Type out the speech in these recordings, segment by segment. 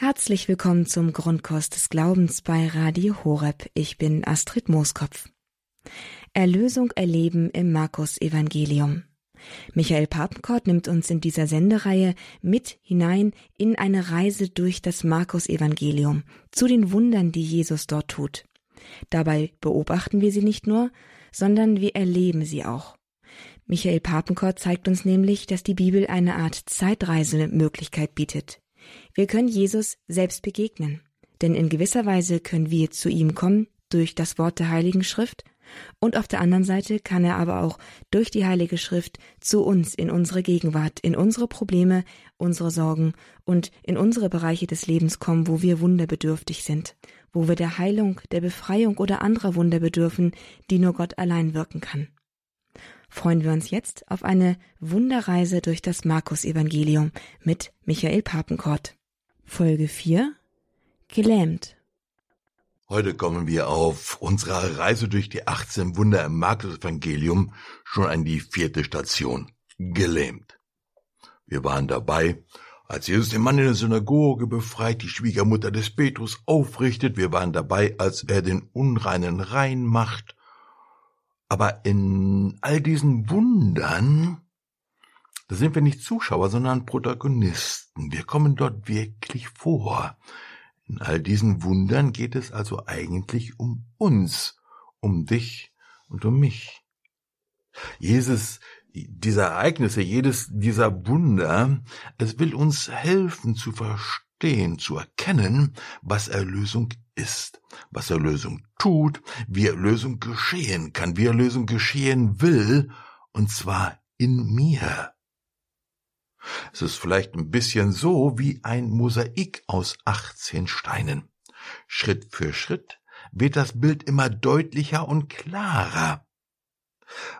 Herzlich willkommen zum Grundkurs des Glaubens bei Radio Horeb. Ich bin Astrid Mooskopf. Erlösung erleben im Markus Evangelium. Michael Papenkort nimmt uns in dieser Sendereihe mit hinein in eine Reise durch das Markus Evangelium zu den Wundern, die Jesus dort tut. Dabei beobachten wir sie nicht nur, sondern wir erleben sie auch. Michael Papenkort zeigt uns nämlich, dass die Bibel eine Art Zeitreisemöglichkeit bietet. Wir können Jesus selbst begegnen, denn in gewisser Weise können wir zu ihm kommen durch das Wort der Heiligen Schrift. Und auf der anderen Seite kann er aber auch durch die Heilige Schrift zu uns in unsere Gegenwart, in unsere Probleme, unsere Sorgen und in unsere Bereiche des Lebens kommen, wo wir wunderbedürftig sind, wo wir der Heilung, der Befreiung oder anderer Wunder bedürfen, die nur Gott allein wirken kann freuen wir uns jetzt auf eine Wunderreise durch das Markus-Evangelium mit Michael Papenkort. Folge 4 Gelähmt. Heute kommen wir auf unserer Reise durch die 18 Wunder im Markus-Evangelium schon an die vierte Station. Gelähmt. Wir waren dabei, als Jesus den Mann in der Synagoge befreit, die Schwiegermutter des Petrus aufrichtet. Wir waren dabei, als er den Unreinen rein macht aber in all diesen Wundern, da sind wir nicht Zuschauer, sondern Protagonisten. Wir kommen dort wirklich vor. In all diesen Wundern geht es also eigentlich um uns, um dich und um mich. Jesus, diese Ereignisse, jedes dieser Wunder, es will uns helfen zu verstehen, zu erkennen, was Erlösung ist, was Erlösung tut, wie Erlösung geschehen kann, wie Erlösung geschehen will, und zwar in mir. Es ist vielleicht ein bisschen so wie ein Mosaik aus 18 Steinen. Schritt für Schritt wird das Bild immer deutlicher und klarer.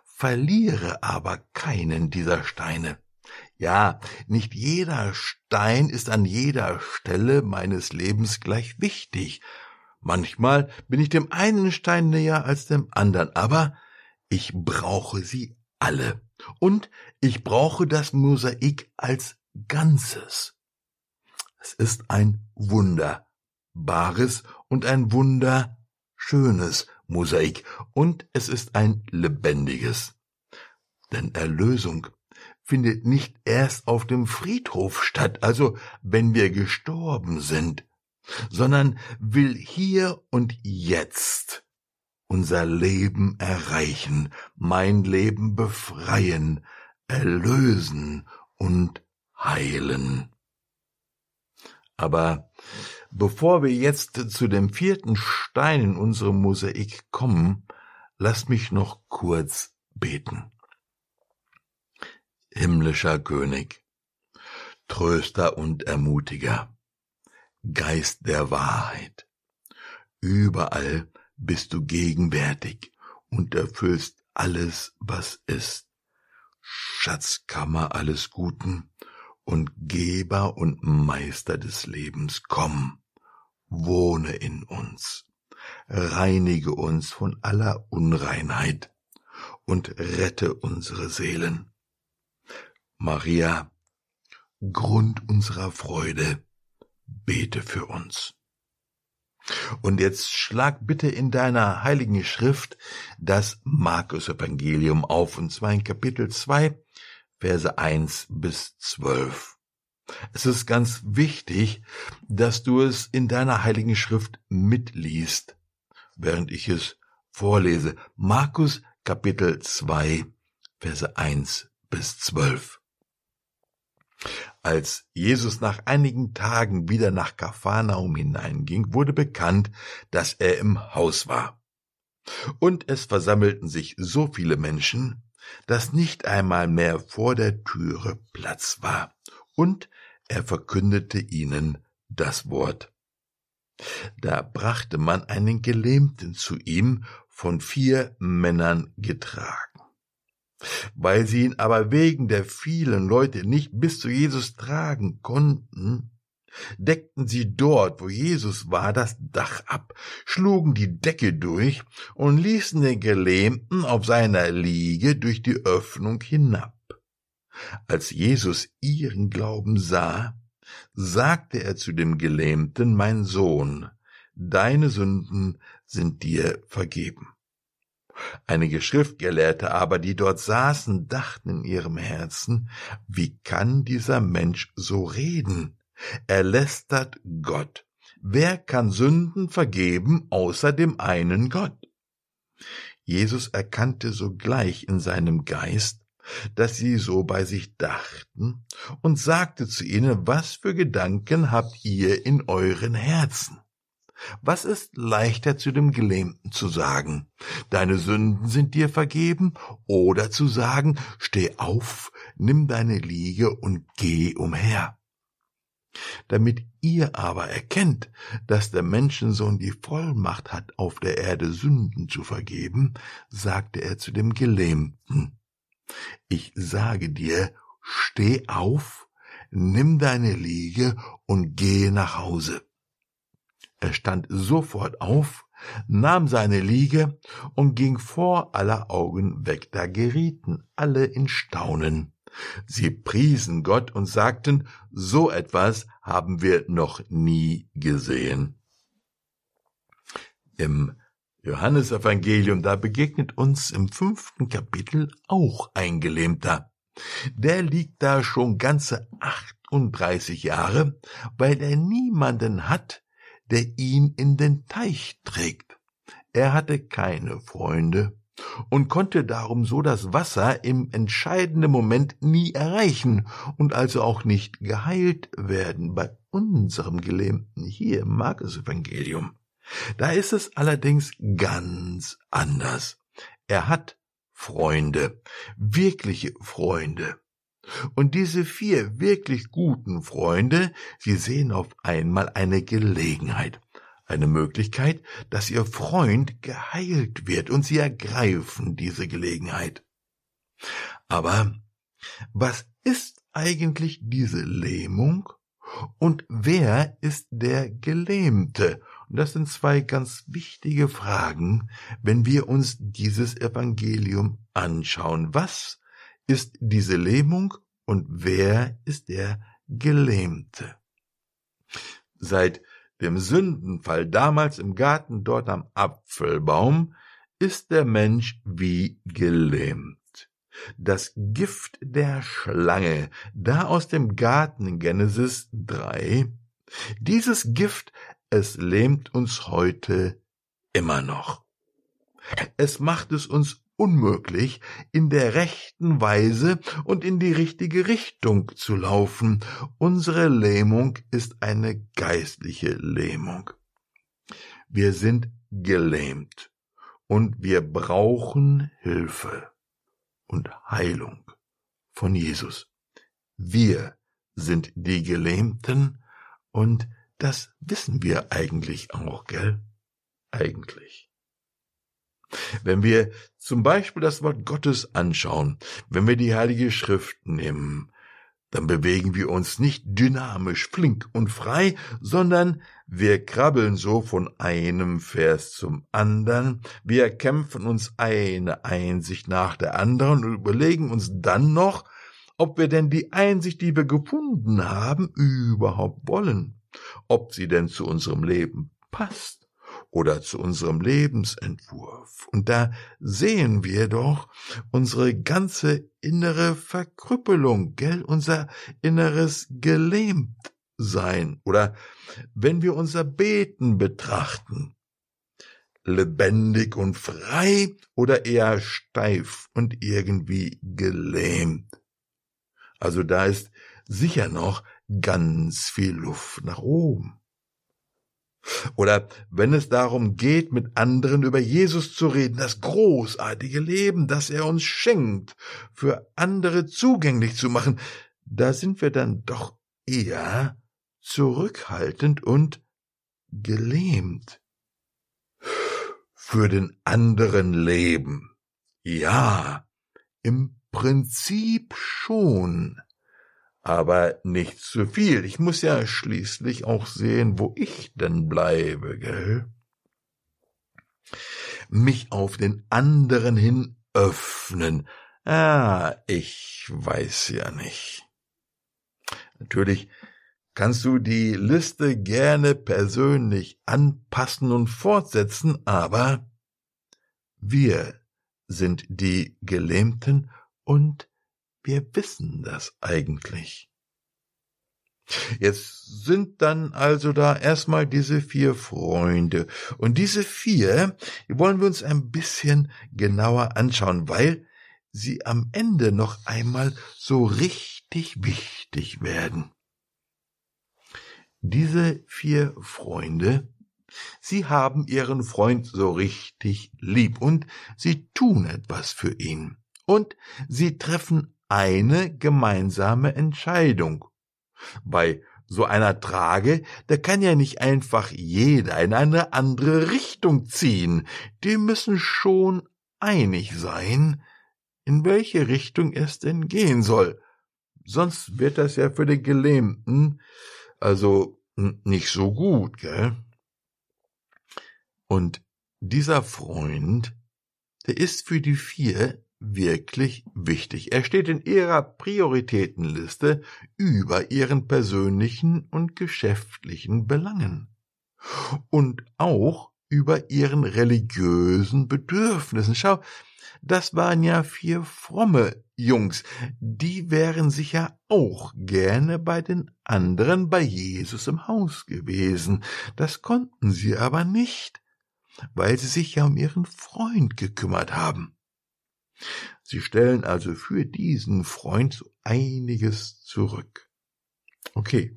Verliere aber keinen dieser Steine. Ja, nicht jeder Stein ist an jeder Stelle meines Lebens gleich wichtig Manchmal bin ich dem einen Stein näher als dem anderen, aber ich brauche sie alle. Und ich brauche das Mosaik als Ganzes. Es ist ein wunderbares und ein wunderschönes Mosaik und es ist ein lebendiges. Denn Erlösung findet nicht erst auf dem Friedhof statt, also wenn wir gestorben sind sondern will hier und jetzt unser Leben erreichen, mein Leben befreien, erlösen und heilen. Aber bevor wir jetzt zu dem vierten Stein in unserem Mosaik kommen, lasst mich noch kurz beten. Himmlischer König, Tröster und Ermutiger, Geist der Wahrheit. Überall bist du gegenwärtig und erfüllst alles, was ist. Schatzkammer alles Guten und Geber und Meister des Lebens, komm, wohne in uns, reinige uns von aller Unreinheit und rette unsere Seelen. Maria, Grund unserer Freude, bete für uns. Und jetzt schlag bitte in deiner heiligen Schrift das Markus Evangelium auf, und zwar in Kapitel 2, Verse 1 bis 12. Es ist ganz wichtig, dass du es in deiner heiligen Schrift mitliest, während ich es vorlese. Markus Kapitel 2, Verse 1 bis 12. Als Jesus nach einigen Tagen wieder nach Kapharnaum hineinging, wurde bekannt, dass er im Haus war. Und es versammelten sich so viele Menschen, dass nicht einmal mehr vor der Türe Platz war, und er verkündete ihnen das Wort. Da brachte man einen Gelähmten zu ihm, von vier Männern getragen. Weil sie ihn aber wegen der vielen Leute nicht bis zu Jesus tragen konnten, deckten sie dort, wo Jesus war, das Dach ab, schlugen die Decke durch und ließen den Gelähmten auf seiner Liege durch die Öffnung hinab. Als Jesus ihren Glauben sah, sagte er zu dem Gelähmten, mein Sohn, deine Sünden sind dir vergeben. Einige Schriftgelehrte aber, die dort saßen, dachten in ihrem Herzen, wie kann dieser Mensch so reden? Er lästert Gott. Wer kann Sünden vergeben außer dem einen Gott? Jesus erkannte sogleich in seinem Geist, dass sie so bei sich dachten, und sagte zu ihnen, was für Gedanken habt ihr in euren Herzen? Was ist leichter zu dem Gelähmten zu sagen, deine Sünden sind dir vergeben, oder zu sagen, steh auf, nimm deine Liege und geh umher? Damit ihr aber erkennt, dass der Menschensohn die Vollmacht hat, auf der Erde Sünden zu vergeben, sagte er zu dem Gelähmten, ich sage dir, steh auf, nimm deine Liege und gehe nach Hause. Er stand sofort auf, nahm seine Liege und ging vor aller Augen weg. Da gerieten alle in Staunen. Sie priesen Gott und sagten, so etwas haben wir noch nie gesehen. Im Johannesevangelium, da begegnet uns im fünften Kapitel auch ein Gelähmter. Der liegt da schon ganze 38 Jahre, weil er niemanden hat, der ihn in den Teich trägt. Er hatte keine Freunde, und konnte darum so das Wasser im entscheidenden Moment nie erreichen und also auch nicht geheilt werden bei unserem Gelähmten hier im Markus-Evangelium. Da ist es allerdings ganz anders. Er hat Freunde, wirkliche Freunde. Und diese vier wirklich guten Freunde, sie sehen auf einmal eine Gelegenheit eine Möglichkeit, dass ihr Freund geheilt wird und sie ergreifen diese Gelegenheit. Aber was ist eigentlich diese Lähmung und wer ist der Gelähmte? Und das sind zwei ganz wichtige Fragen, wenn wir uns dieses Evangelium anschauen. Was ist diese Lähmung und wer ist der Gelähmte? Seit dem Sündenfall damals im Garten dort am Apfelbaum, ist der Mensch wie gelähmt. Das Gift der Schlange, da aus dem Garten Genesis 3, dieses Gift, es lähmt uns heute immer noch. Es macht es uns unmöglich, in der rechten Weise und in die richtige Richtung zu laufen. Unsere Lähmung ist eine geistliche Lähmung. Wir sind gelähmt und wir brauchen Hilfe und Heilung von Jesus. Wir sind die Gelähmten und das wissen wir eigentlich auch, gell? Eigentlich. Wenn wir zum Beispiel das Wort Gottes anschauen, wenn wir die Heilige Schrift nehmen, dann bewegen wir uns nicht dynamisch, flink und frei, sondern wir krabbeln so von einem Vers zum anderen, wir kämpfen uns eine Einsicht nach der anderen und überlegen uns dann noch, ob wir denn die Einsicht, die wir gefunden haben, überhaupt wollen, ob sie denn zu unserem Leben passt oder zu unserem Lebensentwurf. Und da sehen wir doch unsere ganze innere Verkrüppelung, gell, unser inneres Gelähmtsein. Oder wenn wir unser Beten betrachten, lebendig und frei oder eher steif und irgendwie gelähmt. Also da ist sicher noch ganz viel Luft nach oben. Oder wenn es darum geht, mit anderen über Jesus zu reden, das großartige Leben, das er uns schenkt, für andere zugänglich zu machen, da sind wir dann doch eher zurückhaltend und gelähmt. Für den anderen leben. Ja, im Prinzip schon aber nicht zu viel. Ich muss ja schließlich auch sehen, wo ich denn bleibe, gell? Mich auf den anderen hin öffnen. Ah, ich weiß ja nicht. Natürlich kannst du die Liste gerne persönlich anpassen und fortsetzen, aber wir sind die Gelähmten und wir wissen das eigentlich. Jetzt sind dann also da erstmal diese vier Freunde. Und diese vier, wollen wir uns ein bisschen genauer anschauen, weil sie am Ende noch einmal so richtig wichtig werden. Diese vier Freunde, sie haben ihren Freund so richtig lieb und sie tun etwas für ihn. Und sie treffen eine gemeinsame Entscheidung. Bei so einer Trage, da kann ja nicht einfach jeder in eine andere Richtung ziehen. Die müssen schon einig sein, in welche Richtung es denn gehen soll. Sonst wird das ja für den Gelähmten also nicht so gut, gell? Und dieser Freund, der ist für die vier wirklich wichtig. Er steht in ihrer Prioritätenliste über ihren persönlichen und geschäftlichen Belangen und auch über ihren religiösen Bedürfnissen. Schau, das waren ja vier fromme Jungs, die wären sicher auch gerne bei den anderen bei Jesus im Haus gewesen. Das konnten sie aber nicht, weil sie sich ja um ihren Freund gekümmert haben. Sie stellen also für diesen Freund so einiges zurück. Okay,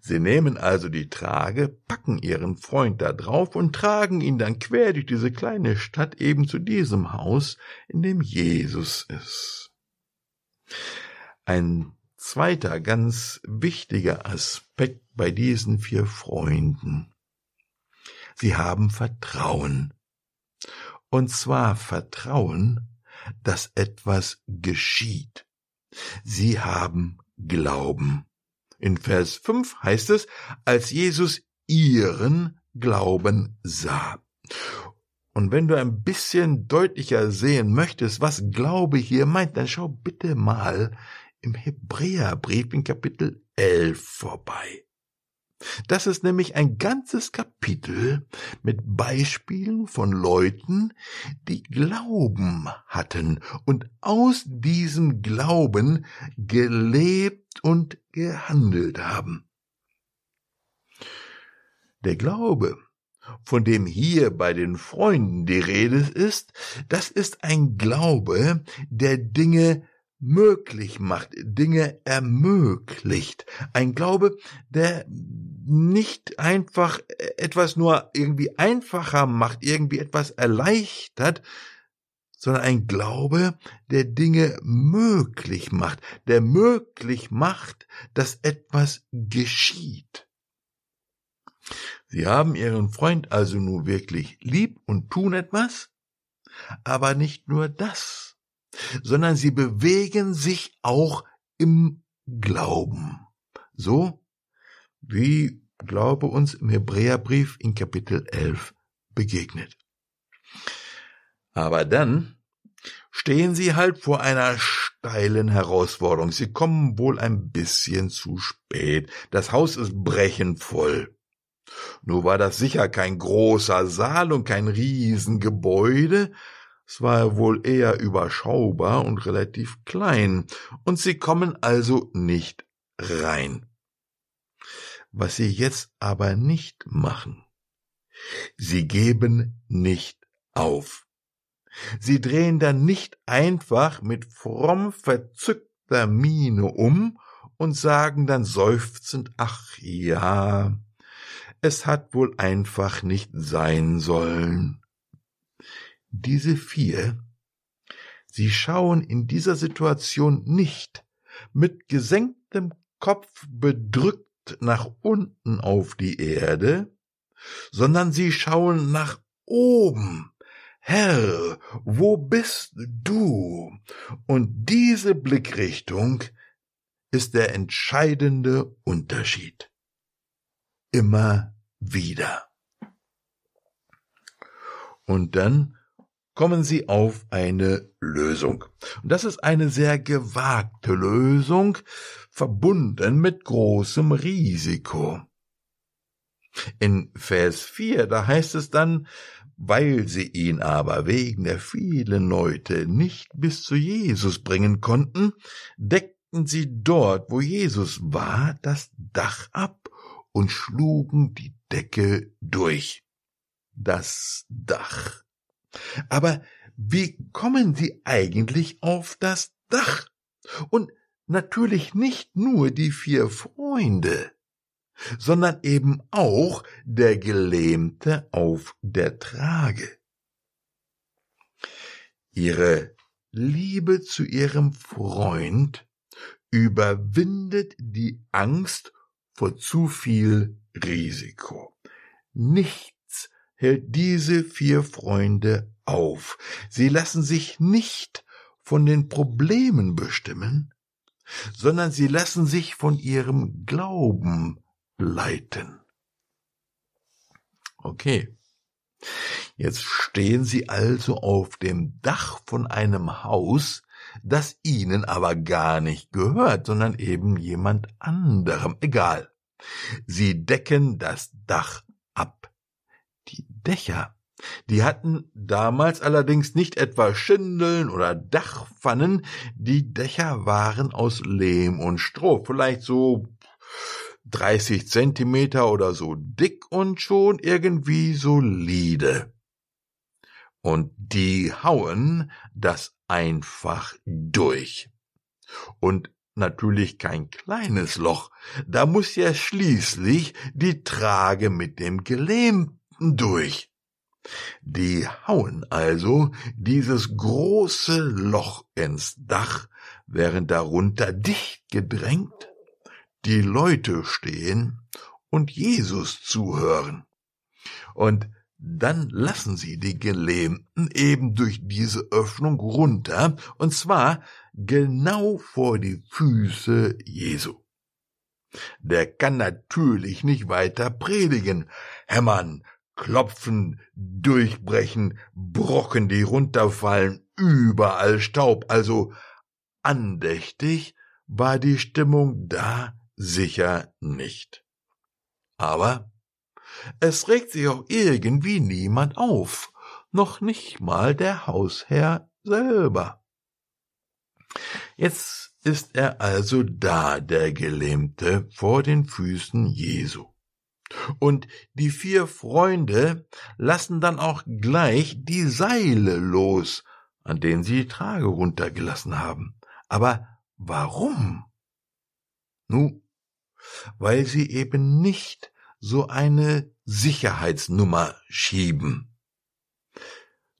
sie nehmen also die Trage, packen ihren Freund da drauf und tragen ihn dann quer durch diese kleine Stadt eben zu diesem Haus, in dem Jesus ist. Ein zweiter ganz wichtiger Aspekt bei diesen vier Freunden. Sie haben Vertrauen. Und zwar Vertrauen dass etwas geschieht. Sie haben Glauben. In Vers 5 heißt es, als Jesus ihren Glauben sah. Und wenn du ein bisschen deutlicher sehen möchtest, was Glaube hier meint, dann schau bitte mal im Hebräerbrief in Kapitel 11 vorbei. Das ist nämlich ein ganzes Kapitel mit Beispielen von Leuten, die Glauben hatten und aus diesem Glauben gelebt und gehandelt haben. Der Glaube, von dem hier bei den Freunden die Rede ist, das ist ein Glaube, der Dinge möglich macht, Dinge ermöglicht. Ein Glaube, der nicht einfach etwas nur irgendwie einfacher macht, irgendwie etwas erleichtert, sondern ein Glaube, der Dinge möglich macht, der möglich macht, dass etwas geschieht. Sie haben ihren Freund also nun wirklich lieb und tun etwas, aber nicht nur das sondern sie bewegen sich auch im Glauben. So wie Glaube uns im Hebräerbrief in Kapitel 11 begegnet. Aber dann stehen sie halt vor einer steilen Herausforderung. Sie kommen wohl ein bisschen zu spät. Das Haus ist brechend voll. Nur war das sicher kein großer Saal und kein Riesengebäude, es war wohl eher überschaubar und relativ klein, und sie kommen also nicht rein. Was sie jetzt aber nicht machen, sie geben nicht auf. Sie drehen dann nicht einfach mit fromm verzückter Miene um und sagen dann seufzend, ach ja, es hat wohl einfach nicht sein sollen. Diese vier, sie schauen in dieser Situation nicht mit gesenktem Kopf bedrückt nach unten auf die Erde, sondern sie schauen nach oben. Herr, wo bist du? Und diese Blickrichtung ist der entscheidende Unterschied. Immer wieder. Und dann kommen sie auf eine Lösung. Und das ist eine sehr gewagte Lösung, verbunden mit großem Risiko. In Vers 4, da heißt es dann, weil sie ihn aber wegen der vielen Leute nicht bis zu Jesus bringen konnten, deckten sie dort, wo Jesus war, das Dach ab und schlugen die Decke durch. Das Dach. Aber wie kommen sie eigentlich auf das Dach? Und natürlich nicht nur die vier Freunde, sondern eben auch der Gelähmte auf der Trage. Ihre Liebe zu ihrem Freund überwindet die Angst vor zu viel Risiko. Nichts hält diese vier Freunde auf. Sie lassen sich nicht von den Problemen bestimmen, sondern sie lassen sich von ihrem Glauben leiten. Okay. Jetzt stehen sie also auf dem Dach von einem Haus, das ihnen aber gar nicht gehört, sondern eben jemand anderem. Egal. Sie decken das Dach. Die Dächer, die hatten damals allerdings nicht etwa Schindeln oder Dachpfannen, die Dächer waren aus Lehm und Stroh, vielleicht so 30 Zentimeter oder so dick und schon irgendwie solide. Und die hauen das einfach durch. Und natürlich kein kleines Loch, da muss ja schließlich die Trage mit dem Gelähmten durch. Die hauen also dieses große Loch ins Dach, während darunter dicht gedrängt die Leute stehen und Jesus zuhören. Und dann lassen sie die Gelähmten eben durch diese Öffnung runter, und zwar genau vor die Füße Jesu. Der kann natürlich nicht weiter predigen, hämmern, klopfen, durchbrechen, Brocken, die runterfallen, überall Staub, also andächtig war die Stimmung da sicher nicht. Aber es regt sich auch irgendwie niemand auf, noch nicht mal der Hausherr selber. Jetzt ist er also da, der Gelähmte, vor den Füßen Jesu. Und die vier Freunde lassen dann auch gleich die Seile los, an denen sie die Trage runtergelassen haben. Aber warum? Nu, weil sie eben nicht so eine Sicherheitsnummer schieben.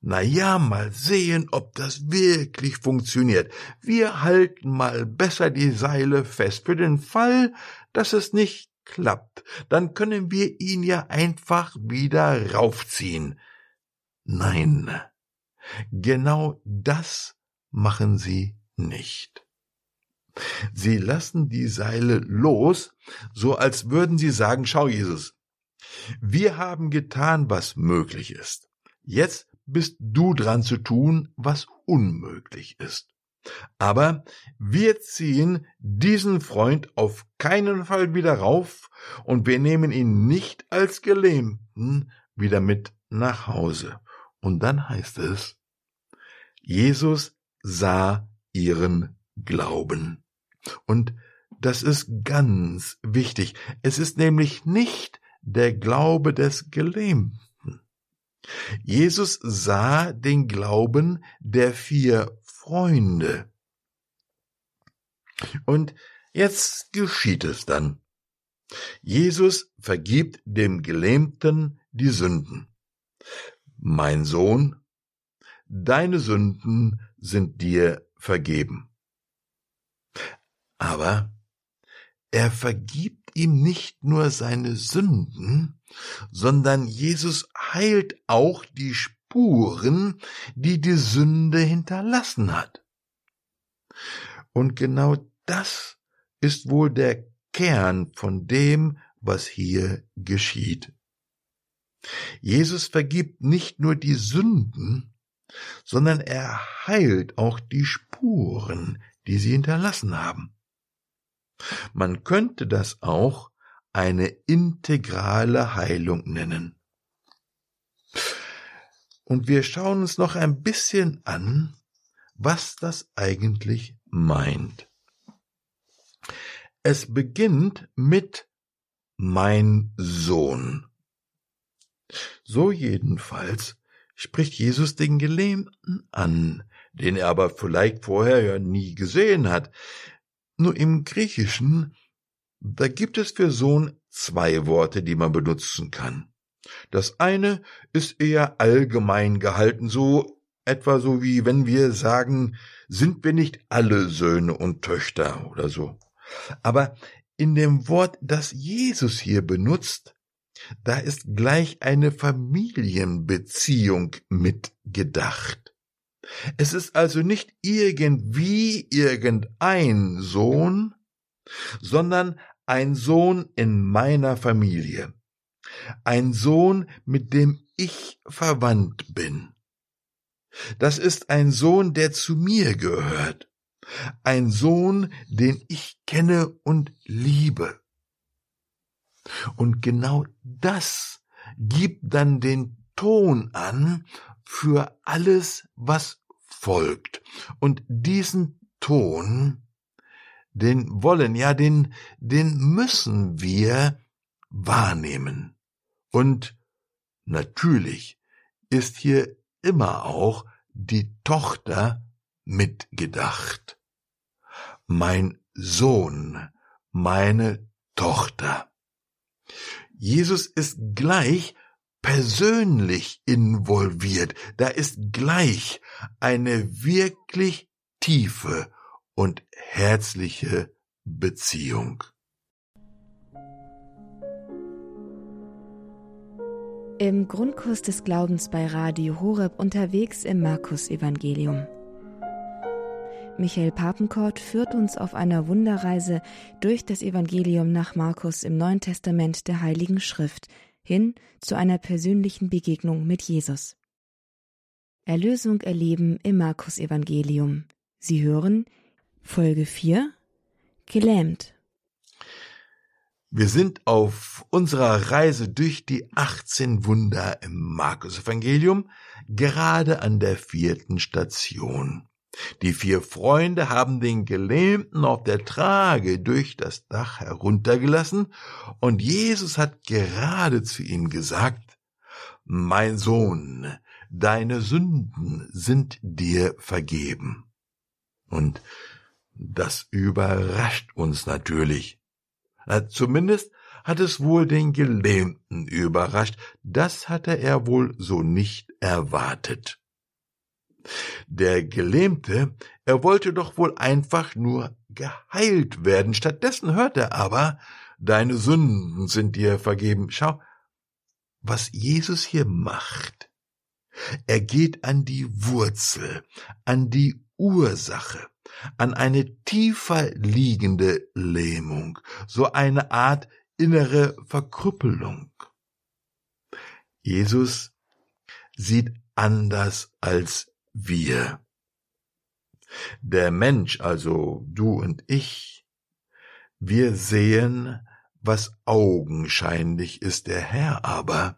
Na ja, mal sehen, ob das wirklich funktioniert. Wir halten mal besser die Seile fest für den Fall, dass es nicht klappt. Dann können wir ihn ja einfach wieder raufziehen. Nein, genau das machen sie nicht. Sie lassen die Seile los, so als würden sie sagen, schau Jesus, wir haben getan, was möglich ist. Jetzt bist du dran zu tun, was unmöglich ist. Aber wir ziehen diesen Freund auf keinen Fall wieder rauf und wir nehmen ihn nicht als Gelähmten wieder mit nach Hause. Und dann heißt es, Jesus sah ihren Glauben. Und das ist ganz wichtig. Es ist nämlich nicht der Glaube des Gelähmten. Jesus sah den Glauben der vier Freunde. Und jetzt geschieht es dann. Jesus vergibt dem Gelähmten die Sünden. Mein Sohn, deine Sünden sind dir vergeben. Aber er vergibt ihm nicht nur seine Sünden, sondern Jesus heilt auch die Spuren, die die Sünde hinterlassen hat. Und genau das ist wohl der Kern von dem, was hier geschieht. Jesus vergibt nicht nur die Sünden, sondern er heilt auch die Spuren, die sie hinterlassen haben. Man könnte das auch eine integrale Heilung nennen. Und wir schauen uns noch ein bisschen an, was das eigentlich meint. Es beginnt mit mein Sohn. So jedenfalls spricht Jesus den Gelähmten an, den er aber vielleicht vorher ja nie gesehen hat. Nur im Griechischen, da gibt es für Sohn zwei Worte, die man benutzen kann. Das eine ist eher allgemein gehalten, so etwa so wie wenn wir sagen, sind wir nicht alle Söhne und Töchter oder so. Aber in dem Wort, das Jesus hier benutzt, da ist gleich eine Familienbeziehung mitgedacht. Es ist also nicht irgendwie irgendein Sohn, sondern ein Sohn in meiner Familie. Ein Sohn, mit dem ich verwandt bin. Das ist ein Sohn, der zu mir gehört ein Sohn, den ich kenne und liebe. Und genau das gibt dann den Ton an für alles, was folgt. Und diesen Ton, den wollen, ja, den, den müssen wir wahrnehmen. Und natürlich ist hier immer auch die Tochter mitgedacht. Mein Sohn, meine Tochter. Jesus ist gleich persönlich involviert. Da ist gleich eine wirklich tiefe und herzliche Beziehung. Im Grundkurs des Glaubens bei Radio Horeb unterwegs im Markus Evangelium. Michael Papenkort führt uns auf einer Wunderreise durch das Evangelium nach Markus im Neuen Testament der Heiligen Schrift hin zu einer persönlichen Begegnung mit Jesus. Erlösung erleben im Markus Evangelium. Sie hören Folge 4 Gelähmt. Wir sind auf unserer Reise durch die 18 Wunder im Markus Evangelium gerade an der vierten Station. Die vier Freunde haben den Gelähmten auf der Trage durch das Dach heruntergelassen, und Jesus hat gerade zu ihm gesagt, Mein Sohn, deine Sünden sind dir vergeben. Und das überrascht uns natürlich. Zumindest hat es wohl den Gelähmten überrascht, das hatte er wohl so nicht erwartet. Der Gelähmte, er wollte doch wohl einfach nur geheilt werden. Stattdessen hört er aber, deine Sünden sind dir vergeben. Schau, was Jesus hier macht. Er geht an die Wurzel, an die Ursache, an eine tiefer liegende Lähmung, so eine Art innere Verkrüppelung. Jesus sieht anders als wir. Der Mensch, also du und ich, wir sehen, was augenscheinlich ist, der Herr aber.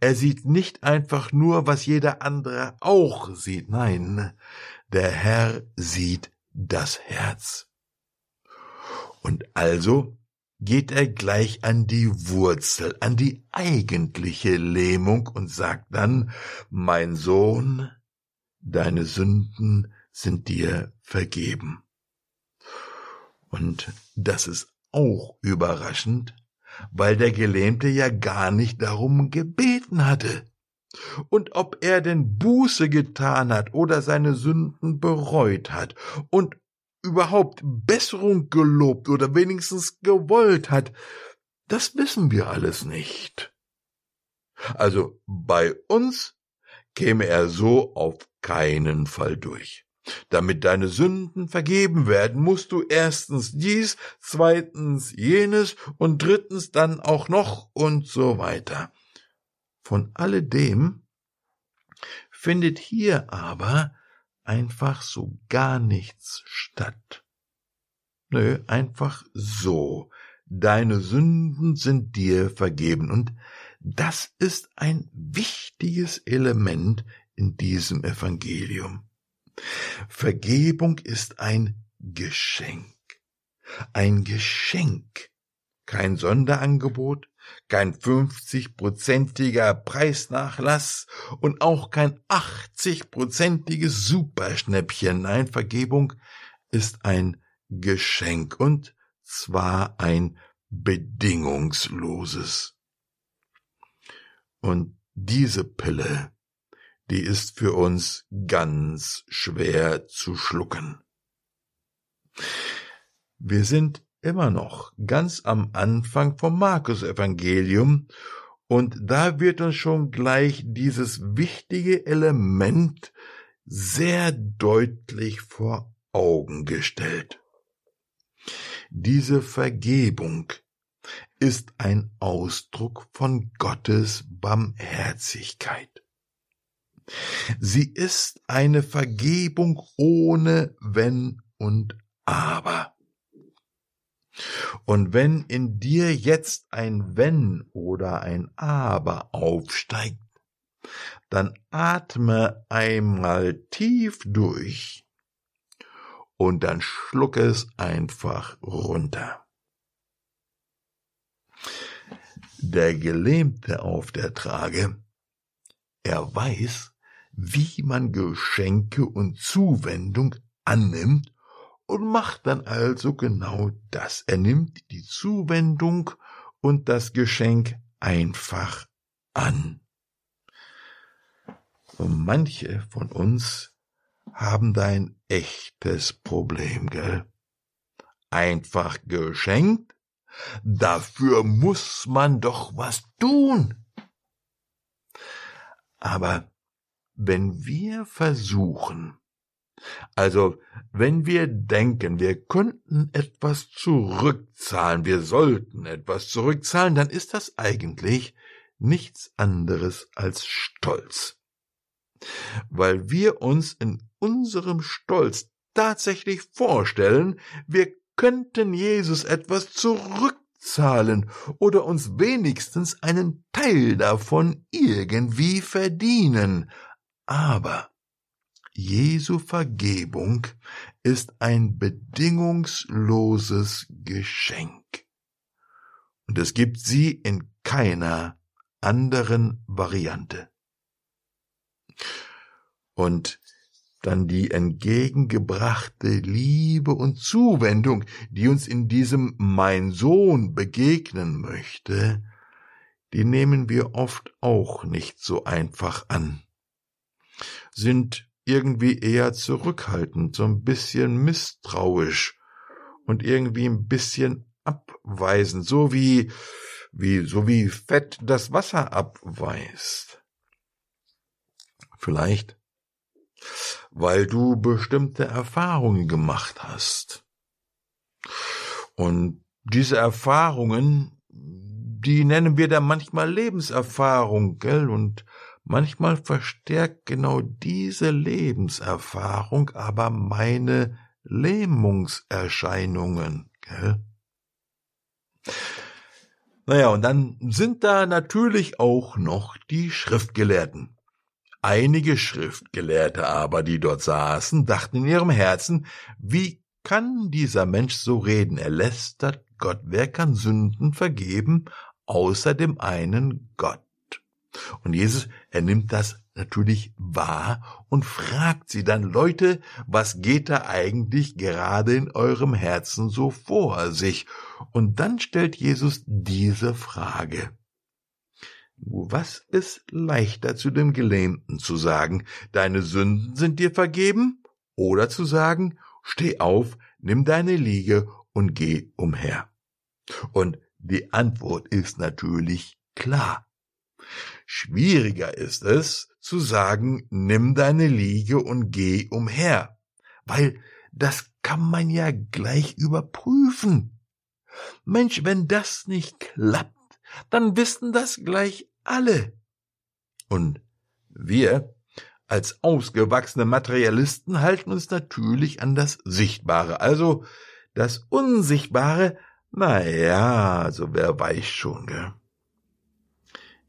Er sieht nicht einfach nur, was jeder andere auch sieht, nein, der Herr sieht das Herz. Und also geht er gleich an die Wurzel, an die eigentliche Lähmung und sagt dann, mein Sohn, deine Sünden sind dir vergeben. Und das ist auch überraschend, weil der Gelähmte ja gar nicht darum gebeten hatte. Und ob er denn Buße getan hat oder seine Sünden bereut hat und überhaupt Besserung gelobt oder wenigstens gewollt hat, das wissen wir alles nicht. Also bei uns käme er so auf keinen Fall durch. Damit deine Sünden vergeben werden, musst du erstens dies, zweitens jenes und drittens dann auch noch und so weiter. Von alledem findet hier aber einfach so gar nichts statt. Nö, einfach so. Deine Sünden sind dir vergeben. Und das ist ein wichtiges Element in diesem Evangelium. Vergebung ist ein Geschenk. Ein Geschenk. Kein Sonderangebot, kein 50-prozentiger Preisnachlass und auch kein 80-prozentiges Superschnäppchen. Nein, Vergebung ist ein Geschenk und zwar ein bedingungsloses. Und diese Pille, die ist für uns ganz schwer zu schlucken. Wir sind immer noch ganz am Anfang vom Markus Evangelium und da wird uns schon gleich dieses wichtige Element sehr deutlich vor Augen gestellt. Diese Vergebung ist ein Ausdruck von Gottes Barmherzigkeit. Sie ist eine Vergebung ohne Wenn und Aber. Und wenn in dir jetzt ein Wenn oder ein Aber aufsteigt, dann atme einmal tief durch und dann schluck es einfach runter. Der Gelähmte auf der Trage, er weiß, wie man Geschenke und Zuwendung annimmt und macht dann also genau das. Er nimmt die Zuwendung und das Geschenk einfach an. Und manche von uns haben da ein echtes Problem, gell? Einfach geschenkt? Dafür muss man doch was tun. Aber wenn wir versuchen, also, wenn wir denken, wir könnten etwas zurückzahlen, wir sollten etwas zurückzahlen, dann ist das eigentlich nichts anderes als Stolz. Weil wir uns in unserem Stolz tatsächlich vorstellen, wir könnten Jesus etwas zurückzahlen oder uns wenigstens einen Teil davon irgendwie verdienen. Aber Jesu Vergebung ist ein bedingungsloses Geschenk. Und es gibt sie in keiner anderen Variante. Und dann die entgegengebrachte Liebe und Zuwendung, die uns in diesem Mein Sohn begegnen möchte, die nehmen wir oft auch nicht so einfach an, sind irgendwie eher zurückhaltend, so ein bisschen misstrauisch und irgendwie ein bisschen abweisend, so wie, wie, so wie Fett das Wasser abweist. Vielleicht, weil du bestimmte Erfahrungen gemacht hast. Und diese Erfahrungen, die nennen wir dann manchmal Lebenserfahrung, gell? Und Manchmal verstärkt genau diese Lebenserfahrung aber meine Lähmungserscheinungen, gell? Naja, und dann sind da natürlich auch noch die Schriftgelehrten. Einige Schriftgelehrte aber, die dort saßen, dachten in ihrem Herzen, wie kann dieser Mensch so reden? Er lästert Gott. Wer kann Sünden vergeben, außer dem einen Gott? Und Jesus, er nimmt das natürlich wahr und fragt sie dann, Leute, was geht da eigentlich gerade in eurem Herzen so vor sich? Und dann stellt Jesus diese Frage. Was ist leichter zu dem Gelähmten zu sagen, deine Sünden sind dir vergeben? Oder zu sagen, steh auf, nimm deine Liege und geh umher? Und die Antwort ist natürlich klar. Schwieriger ist es, zu sagen, nimm deine Liege und geh umher, weil das kann man ja gleich überprüfen. Mensch, wenn das nicht klappt, dann wissen das gleich alle. Und wir als ausgewachsene Materialisten halten uns natürlich an das Sichtbare, also das Unsichtbare, na ja, also wer weiß schon, gell?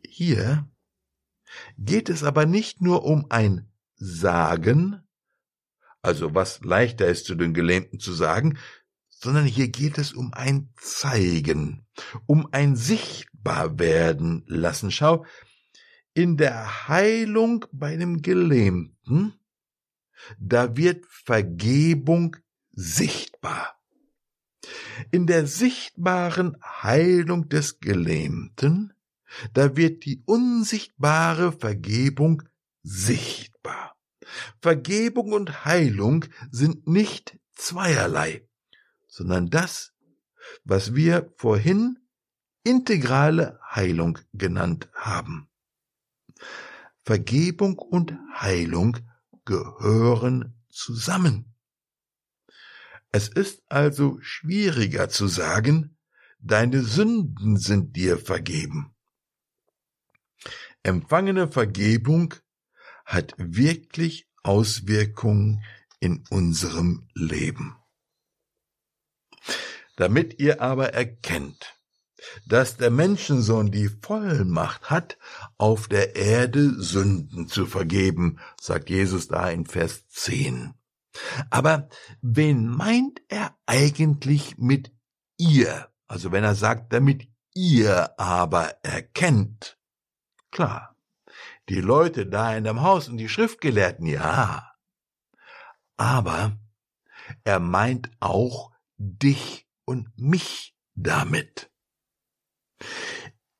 Hier geht es aber nicht nur um ein Sagen, also was leichter ist zu den Gelähmten zu sagen, sondern hier geht es um ein Zeigen, um ein Sichtbarwerden lassen. Schau, in der Heilung bei dem Gelähmten, da wird Vergebung sichtbar. In der sichtbaren Heilung des Gelähmten, da wird die unsichtbare Vergebung sichtbar. Vergebung und Heilung sind nicht zweierlei, sondern das, was wir vorhin integrale Heilung genannt haben. Vergebung und Heilung gehören zusammen. Es ist also schwieriger zu sagen, deine Sünden sind dir vergeben. Empfangene Vergebung hat wirklich Auswirkungen in unserem Leben. Damit ihr aber erkennt, dass der Menschensohn die Vollmacht hat, auf der Erde Sünden zu vergeben, sagt Jesus da in Vers 10. Aber wen meint er eigentlich mit ihr? Also wenn er sagt, damit ihr aber erkennt. Klar, die Leute da in dem Haus und die Schriftgelehrten, ja. Aber er meint auch dich und mich damit.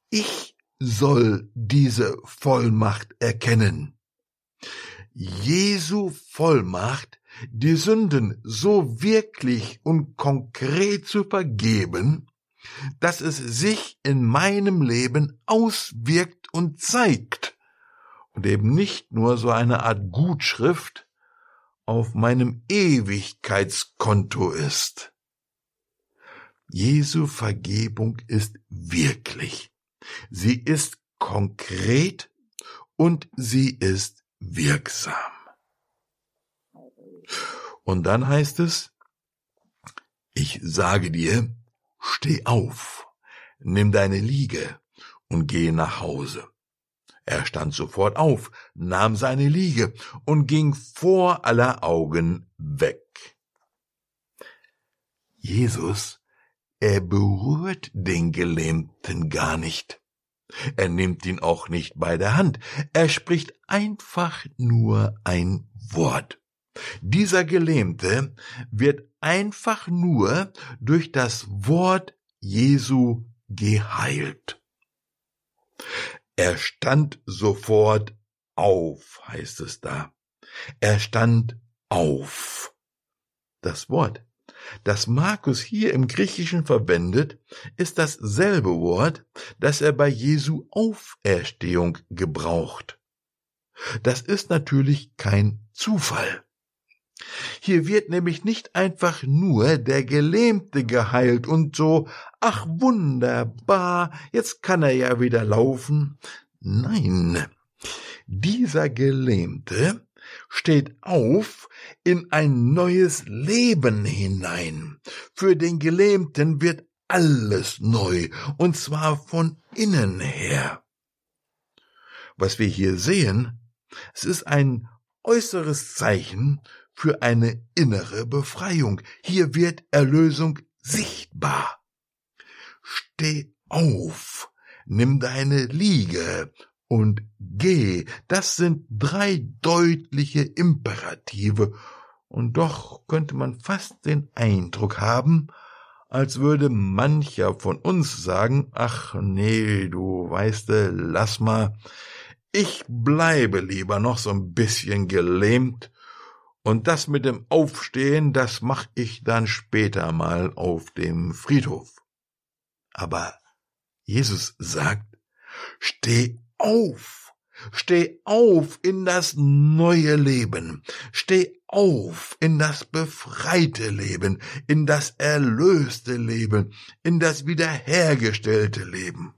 Ich soll diese Vollmacht erkennen. Jesu Vollmacht, die Sünden so wirklich und konkret zu vergeben, dass es sich in meinem Leben auswirkt und zeigt und eben nicht nur so eine Art Gutschrift auf meinem Ewigkeitskonto ist. Jesu Vergebung ist wirklich. Sie ist konkret und sie ist wirksam. Und dann heißt es, ich sage dir, steh auf, nimm deine Liege und geh nach Hause. Er stand sofort auf, nahm seine Liege und ging vor aller Augen weg. Jesus, er berührt den Gelähmten gar nicht. Er nimmt ihn auch nicht bei der Hand. Er spricht einfach nur ein Wort. Dieser Gelähmte wird einfach nur durch das Wort Jesu geheilt. Er stand sofort auf, heißt es da. Er stand auf. Das Wort, das Markus hier im Griechischen verwendet, ist dasselbe Wort, das er bei Jesu Auferstehung gebraucht. Das ist natürlich kein Zufall. Hier wird nämlich nicht einfach nur der Gelähmte geheilt und so, ach wunderbar, jetzt kann er ja wieder laufen. Nein, dieser Gelähmte steht auf in ein neues Leben hinein. Für den Gelähmten wird alles neu, und zwar von innen her. Was wir hier sehen, es ist ein äußeres Zeichen für eine innere Befreiung. Hier wird Erlösung sichtbar. Steh auf, nimm deine Liege und geh. Das sind drei deutliche Imperative, und doch könnte man fast den Eindruck haben, als würde mancher von uns sagen, ach nee, du weißte, lass mal, ich bleibe lieber noch so ein bisschen gelähmt und das mit dem Aufstehen, das mach ich dann später mal auf dem Friedhof. Aber Jesus sagt, steh auf, steh auf in das neue Leben, steh auf in das befreite Leben, in das erlöste Leben, in das wiederhergestellte Leben.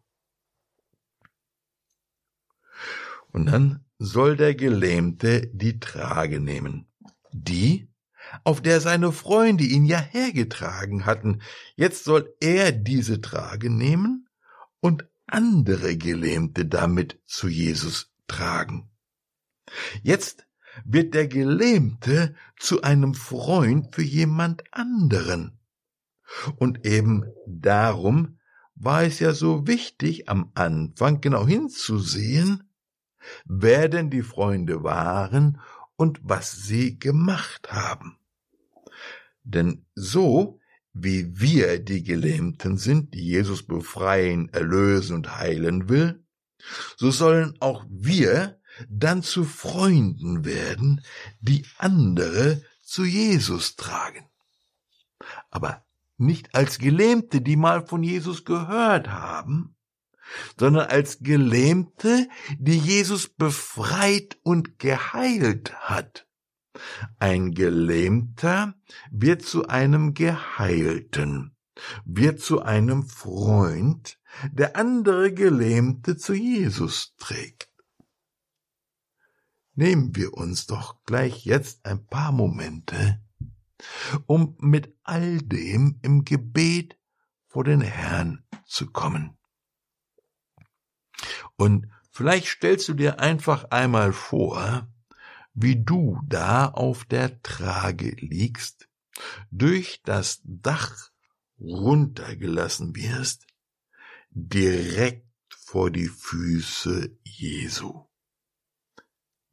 Und dann soll der Gelähmte die Trage nehmen. Die, auf der seine Freunde ihn ja hergetragen hatten. Jetzt soll er diese Trage nehmen und andere Gelähmte damit zu Jesus tragen. Jetzt wird der Gelähmte zu einem Freund für jemand anderen. Und eben darum war es ja so wichtig, am Anfang genau hinzusehen, wer denn die Freunde waren und was sie gemacht haben. Denn so wie wir die Gelähmten sind, die Jesus befreien, erlösen und heilen will, so sollen auch wir dann zu Freunden werden, die andere zu Jesus tragen. Aber nicht als Gelähmte, die mal von Jesus gehört haben, sondern als Gelähmte, die Jesus befreit und geheilt hat. Ein Gelähmter wird zu einem Geheilten, wird zu einem Freund, der andere Gelähmte zu Jesus trägt. Nehmen wir uns doch gleich jetzt ein paar Momente, um mit all dem im Gebet vor den Herrn zu kommen. Und vielleicht stellst du dir einfach einmal vor, wie du da auf der Trage liegst, durch das Dach runtergelassen wirst, direkt vor die Füße Jesu.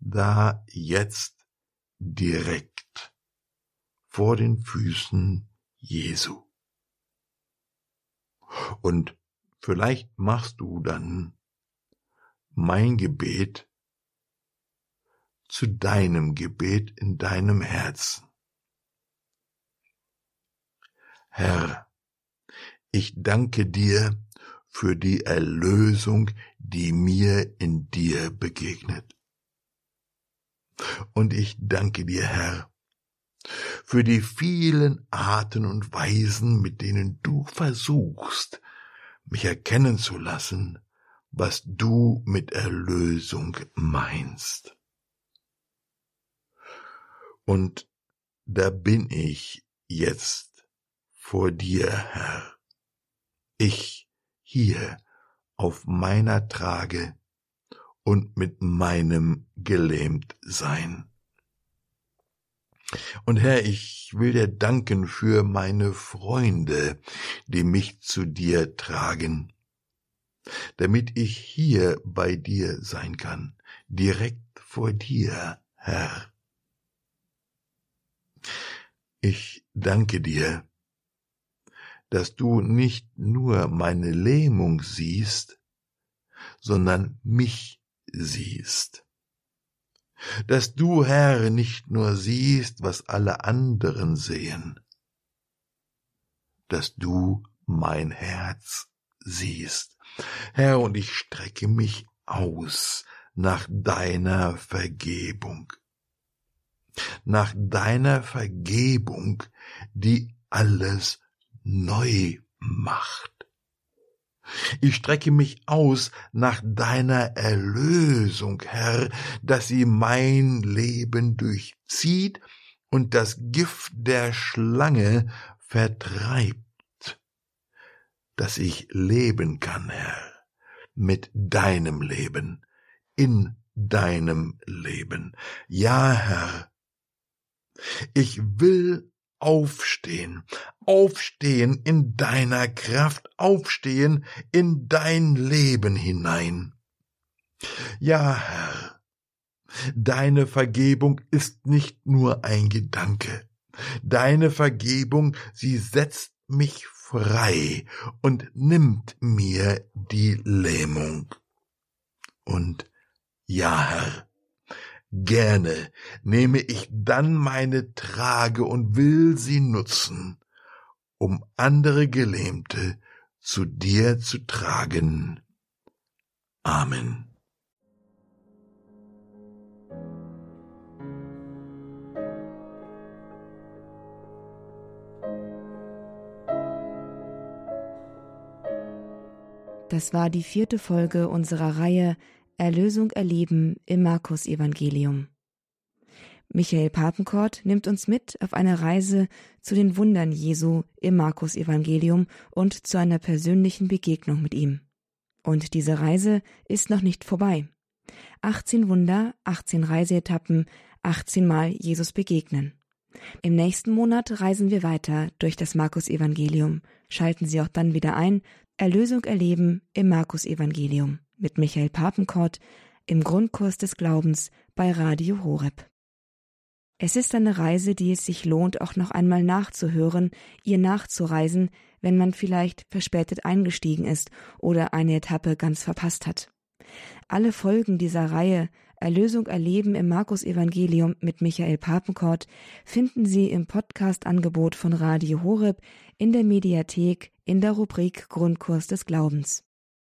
Da jetzt direkt vor den Füßen Jesu. Und vielleicht machst du dann mein Gebet zu deinem Gebet in deinem Herzen. Herr, ich danke dir für die Erlösung, die mir in dir begegnet. Und ich danke dir, Herr, für die vielen Arten und Weisen, mit denen du versuchst, mich erkennen zu lassen, was du mit Erlösung meinst. Und da bin ich jetzt vor dir, Herr. Ich hier auf meiner Trage und mit meinem gelähmt sein. Und Herr, ich will dir danken für meine Freunde, die mich zu dir tragen, damit ich hier bei dir sein kann, direkt vor dir, Herr. Ich danke dir, dass du nicht nur meine Lähmung siehst, sondern mich siehst. Dass du, Herr, nicht nur siehst, was alle anderen sehen, dass du mein Herz siehst. Herr, und ich strecke mich aus nach deiner Vergebung nach deiner Vergebung, die alles neu macht. Ich strecke mich aus nach deiner Erlösung, Herr, dass sie mein Leben durchzieht und das Gift der Schlange vertreibt, dass ich leben kann, Herr, mit deinem Leben, in deinem Leben. Ja, Herr, ich will aufstehen, aufstehen in deiner Kraft, aufstehen in dein Leben hinein. Ja, Herr, deine Vergebung ist nicht nur ein Gedanke. Deine Vergebung, sie setzt mich frei und nimmt mir die Lähmung. Und ja, Herr, Gerne nehme ich dann meine Trage und will sie nutzen, um andere Gelähmte zu dir zu tragen. Amen. Das war die vierte Folge unserer Reihe Erlösung erleben im Markus Evangelium. Michael Papenkort nimmt uns mit auf eine Reise zu den Wundern Jesu im Markus Evangelium und zu einer persönlichen Begegnung mit ihm. Und diese Reise ist noch nicht vorbei. 18 Wunder, 18 Reiseetappen, 18 Mal Jesus begegnen. Im nächsten Monat reisen wir weiter durch das Markus Evangelium. Schalten Sie auch dann wieder ein. Erlösung erleben im Markus Evangelium mit Michael Papenkort im Grundkurs des Glaubens bei Radio Horeb. Es ist eine Reise, die es sich lohnt, auch noch einmal nachzuhören, ihr nachzureisen, wenn man vielleicht verspätet eingestiegen ist oder eine Etappe ganz verpasst hat. Alle Folgen dieser Reihe Erlösung erleben im Markus Evangelium mit Michael Papenkort finden Sie im Podcast-Angebot von Radio Horeb in der Mediathek in der Rubrik Grundkurs des Glaubens.